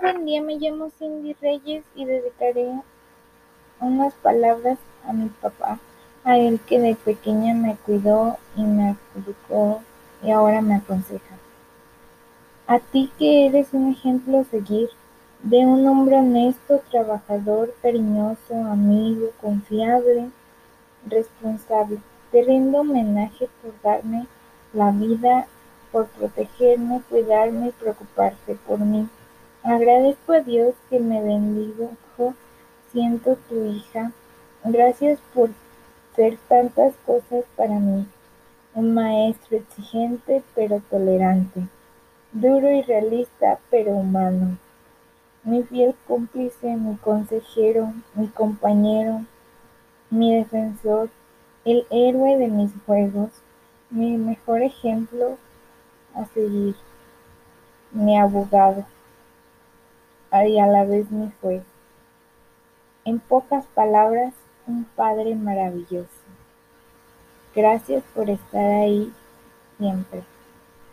Buen día, me llamo Cindy Reyes y dedicaré unas palabras a mi papá, a él que de pequeña me cuidó y me educó y ahora me aconseja. A ti que eres un ejemplo a seguir, de un hombre honesto, trabajador, cariñoso, amigo, confiable, responsable. Te rindo homenaje por darme la vida, por protegerme, cuidarme y preocuparte por mí. Agradezco a Dios que me bendijo siento tu hija. Gracias por ser tantas cosas para mí. Un maestro exigente pero tolerante. Duro y realista pero humano. Mi fiel cómplice, mi consejero, mi compañero, mi defensor, el héroe de mis juegos, mi mejor ejemplo a seguir, mi abogado y a la vez mi juez. En pocas palabras, un padre maravilloso. Gracias por estar ahí siempre.